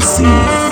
Lucy.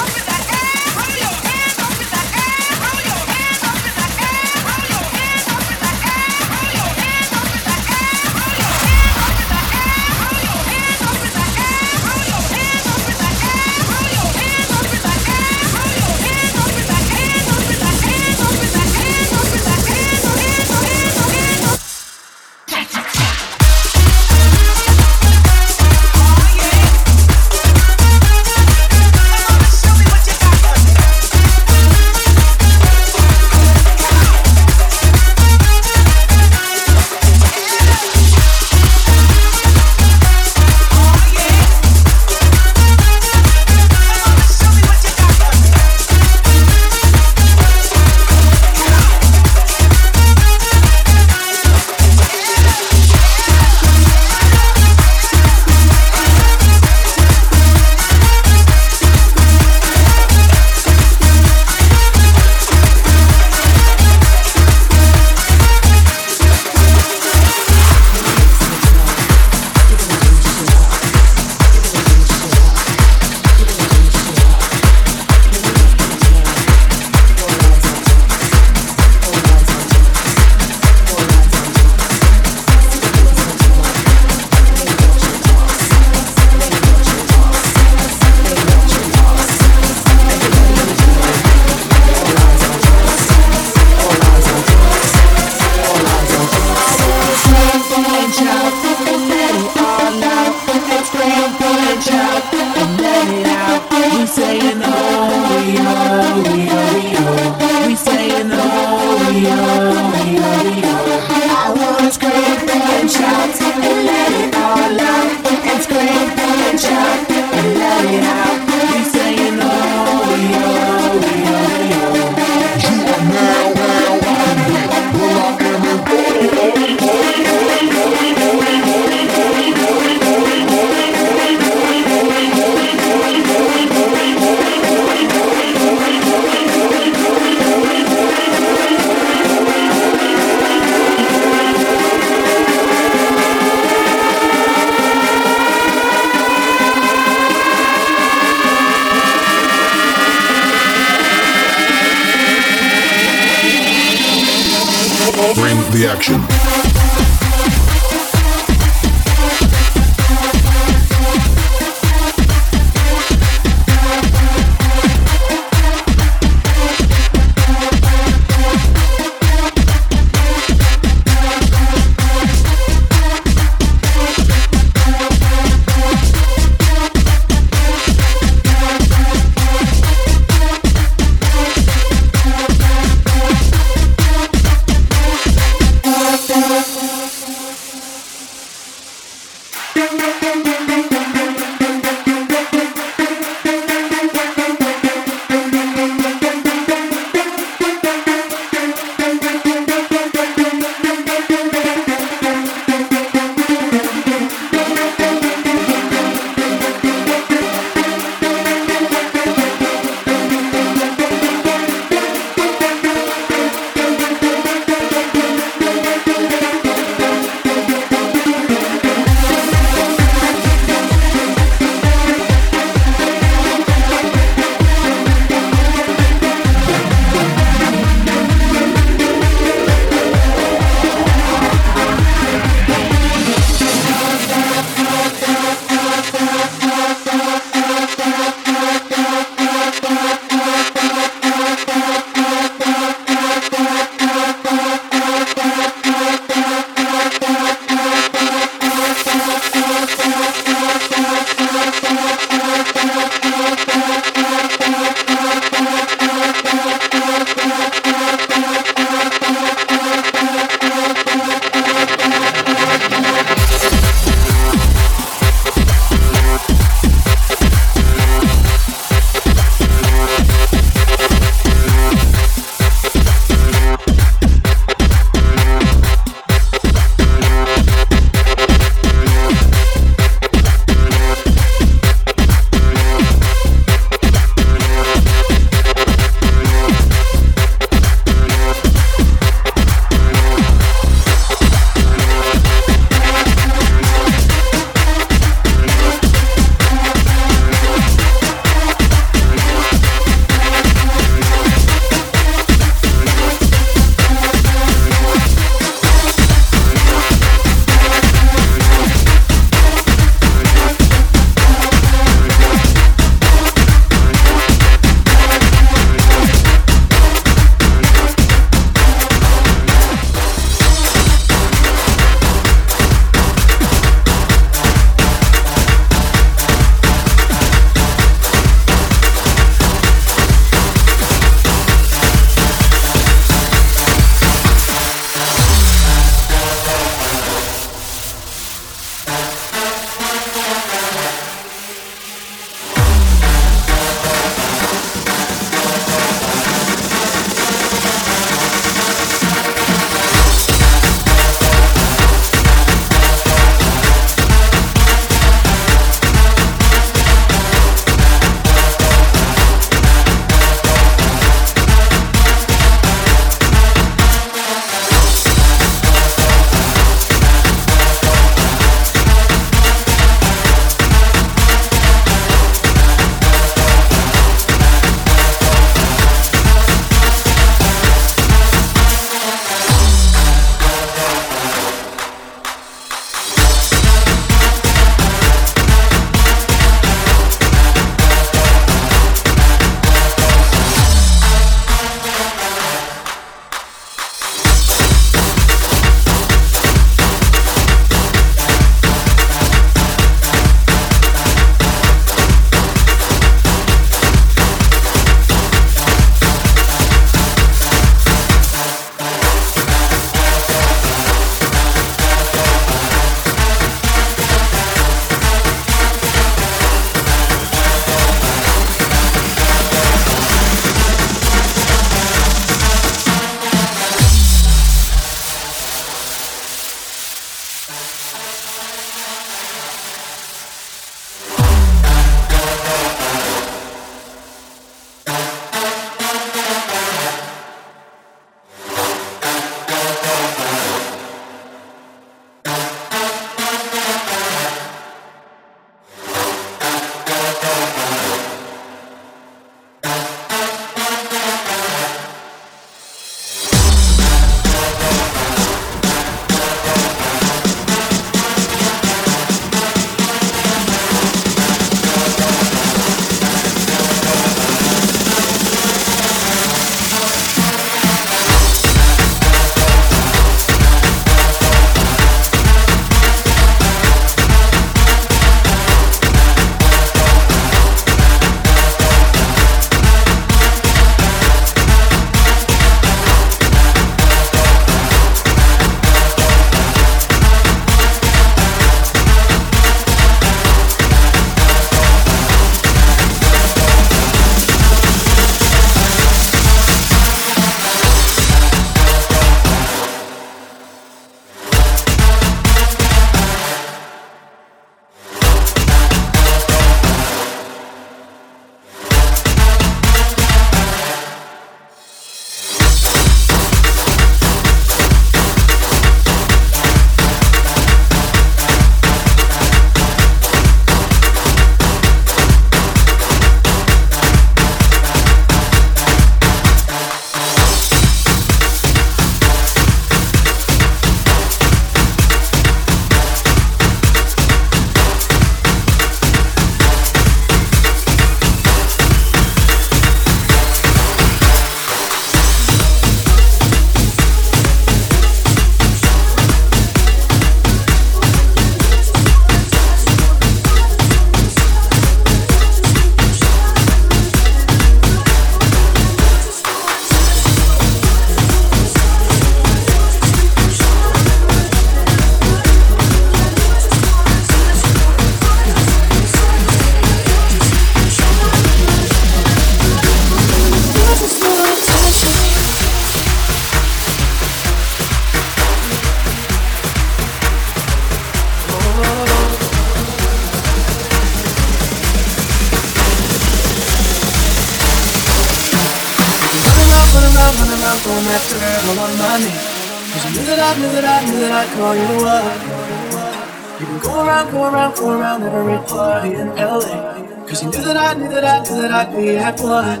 That at one.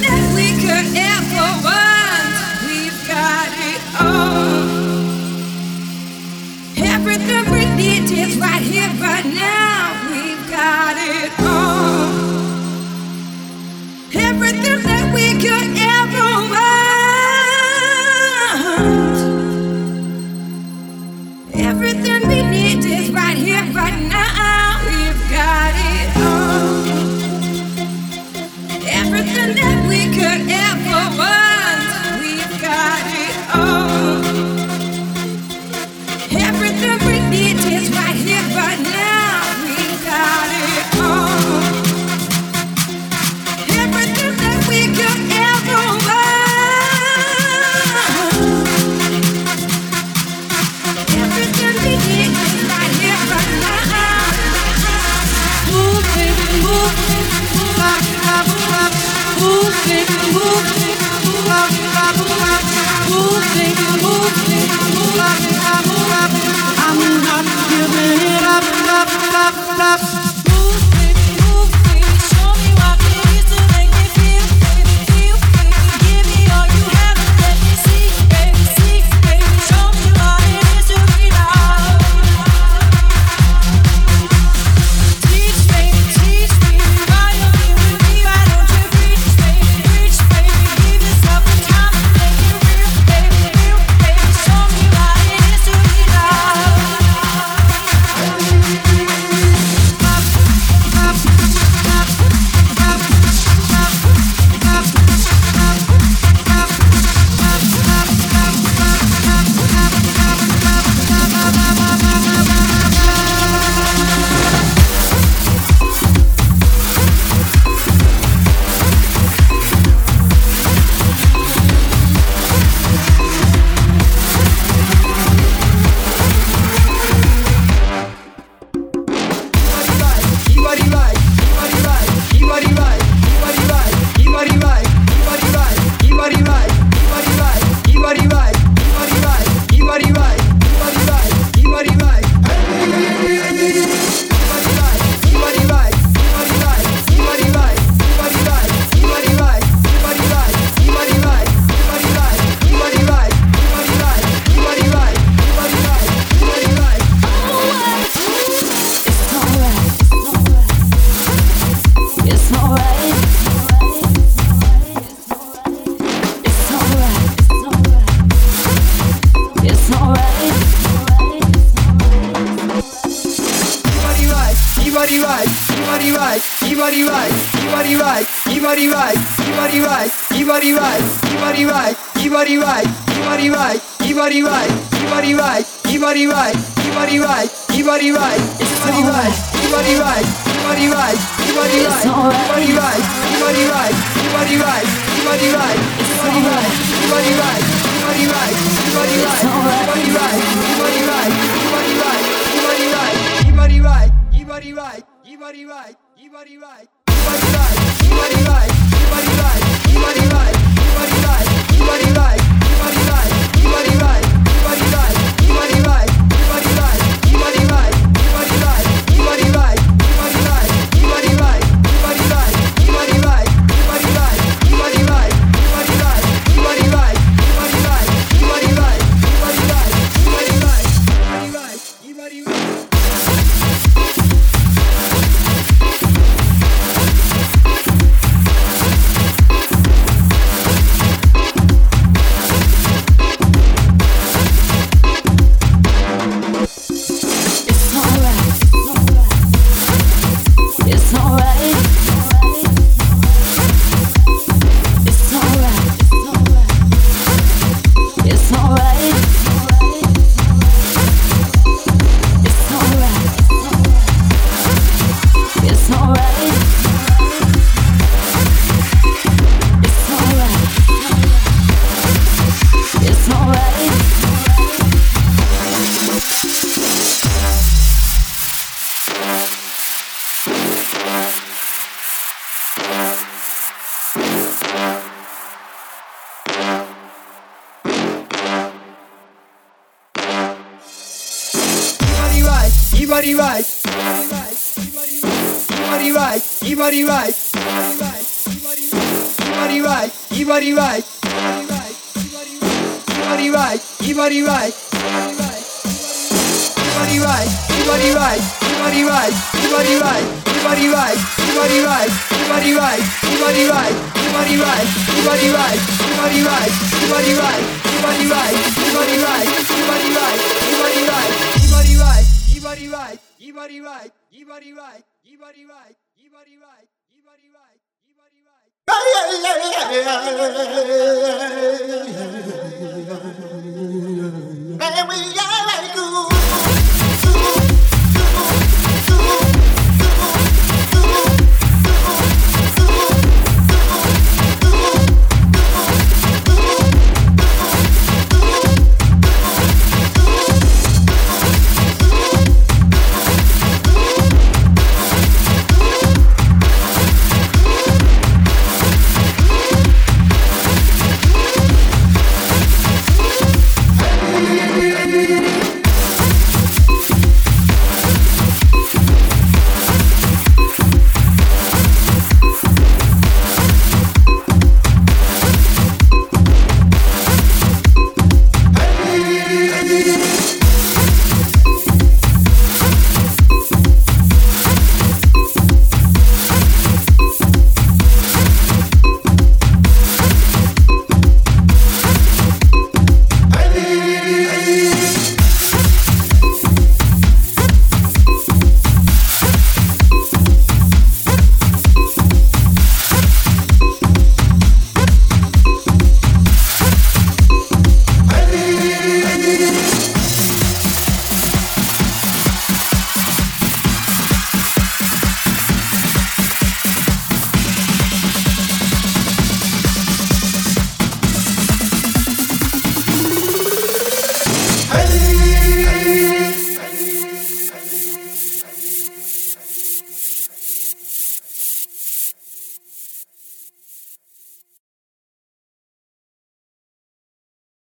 that could. yeah, yeah, yeah, yeah. We are like ooh.